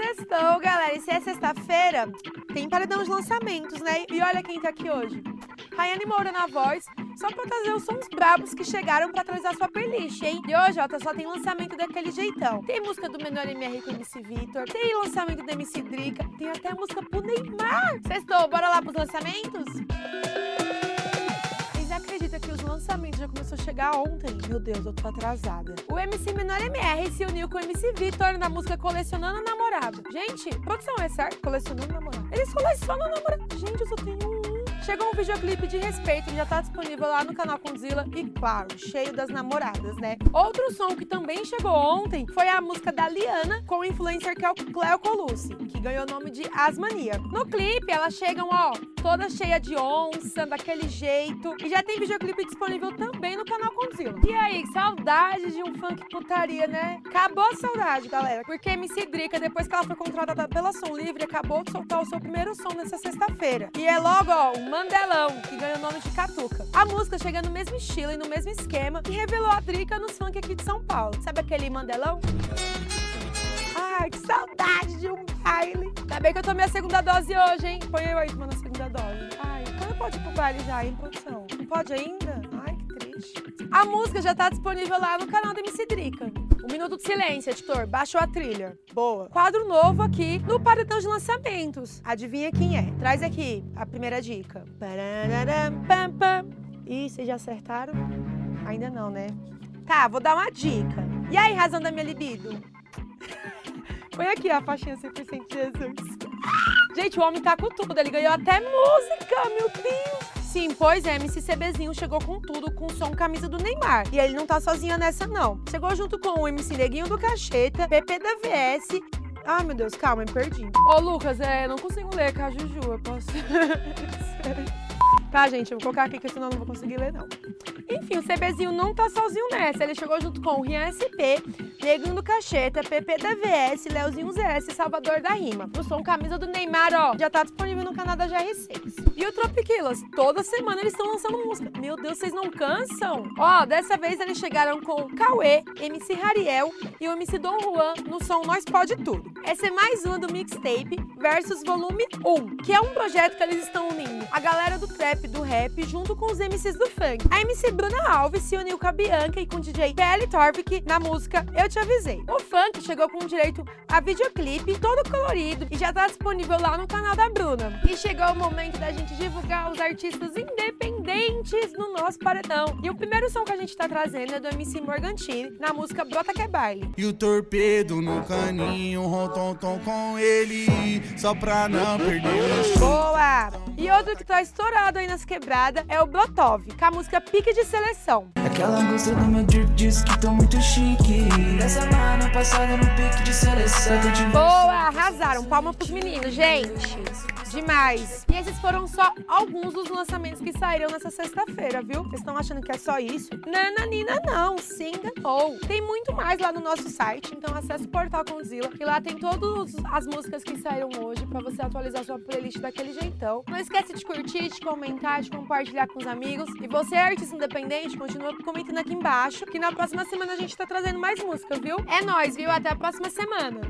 Sextou, galera. E se é sexta-feira, tem paredão de lançamentos, né? E olha quem tá aqui hoje. Rayane Moura na voz, só pra trazer os sons brabos que chegaram pra atualizar sua playlist, hein? E hoje, ó, tá- só tem lançamento daquele jeitão. Tem música do Menor MR com MC Vitor, tem lançamento do MC Drica, tem até música pro Neymar. Sextou, bora lá pros lançamentos? Vocês chegar ontem? Meu Deus, eu tô atrasada. O MC Menor MR se uniu com o MC Vitor na música Colecionando Namorado. Gente, produção é certo? Colecionando Namorado. Eles colecionam namorado. Gente, eu só tenho um. Chegou um videoclipe de respeito, já tá disponível lá no canal Conzilla e, claro, cheio das namoradas, né? Outro som que também chegou ontem foi a música da Liana com o influencer que é o Cleo Colucci, que ganhou o nome de Asmania. No clipe, elas chegam, ó, toda cheia de onça, daquele jeito. E já tem videoclipe disponível também no canal Conzilla. E aí, saudade de um funk putaria, né? Acabou a saudade, galera. Porque MC Drica, depois que ela foi contratada pela Som Livre, acabou de soltar o seu primeiro som nessa sexta-feira. E é logo, ó, o Mandelão, que ganha o nome de Catuca. A música chega no mesmo estilo e no mesmo esquema e revelou a Drica nos funk aqui de São Paulo. Sabe aquele Mandelão? Ai, que saudade de um baile. Ainda bem que eu tomei a segunda dose hoje, hein? Põe eu aí tomando a segunda dose. Ai, quando pode ir pro baile já, hein, produção? Não pode ainda? Ai, que triste. A música já tá disponível lá no canal da MC Drica. Um minuto de silêncio, editor. Baixou a trilha. Boa. Quadro novo aqui no paredão de lançamentos. Adivinha quem é? Traz aqui a primeira dica. Ih, vocês já acertaram? Ainda não, né? Tá, vou dar uma dica. E aí, razão da minha libido? Põe aqui a faixinha 100% Jesus. Gente, o homem tá com tudo. Ele ganhou até música, meu Deus. Sim, pois é, MC CBzinho chegou com tudo, com o som camisa do Neymar. E ele não tá sozinho nessa, não. Chegou junto com o MC Neguinho do Cacheta, PP da VS. Ai, meu Deus, calma, me perdi. Ô, Lucas, é, não consigo ler com a Juju, eu posso... Tá, gente, eu vou colocar aqui que senão eu não vou conseguir ler, não. Enfim, o CBzinho não tá sozinho nessa. Ele chegou junto com o Rian SP, Neguinho do Cacheta, PP da VS, Leozinho ZS Salvador da Rima. O som camisa do Neymar, ó, já tá disponível no canal da GR6. E o Tropiquilas, toda semana eles estão lançando música. Meu Deus, vocês não cansam? Ó, dessa vez eles chegaram com o Cauê, MC Rariel e o MC Dom Juan no som Nós Pode Tudo. Essa é mais uma do Mixtape versus Volume 1, que é um projeto que eles estão unindo a galera do trap, do rap, junto com os MCs do funk. A MC Bruna Alves se uniu com a Bianca e com o DJ PL Torvik na música Eu Te Avisei. O funk chegou com direito a videoclipe todo colorido e já tá disponível lá no canal da Bruna. E chegou o momento da gente divulgar os artistas independentes no nosso paredão. E o primeiro som que a gente tá trazendo é do MC Morgantini na música Brota Que é Baile. E o torpedo no caninho, rom-tom-tom com ele, só pra não perder o show. Boa! E outro que tá estourado aí nas quebradas é o Blotov, com a música Pique de Seleção. Aquela moça do meu drip diz que tô muito chique. Dessa semana passada no pique de seleção. Boa! Arrasaram! Palma pros meninos, gente! Demais! E esses foram só alguns dos lançamentos que saíram nessa sexta-feira, viu? Vocês estão achando que é só isso? Nananina não, se enganou! Tem muito mais lá no nosso site, então acesse o portal Conzilla e lá tem todas as músicas que saíram hoje pra você atualizar sua playlist daquele jeitão. Não esquece de curtir, de comentar, de compartilhar com os amigos. E você é artista independente, continua comentando aqui embaixo que na próxima semana a gente tá trazendo mais música, viu? É nóis, viu? Até a próxima semana!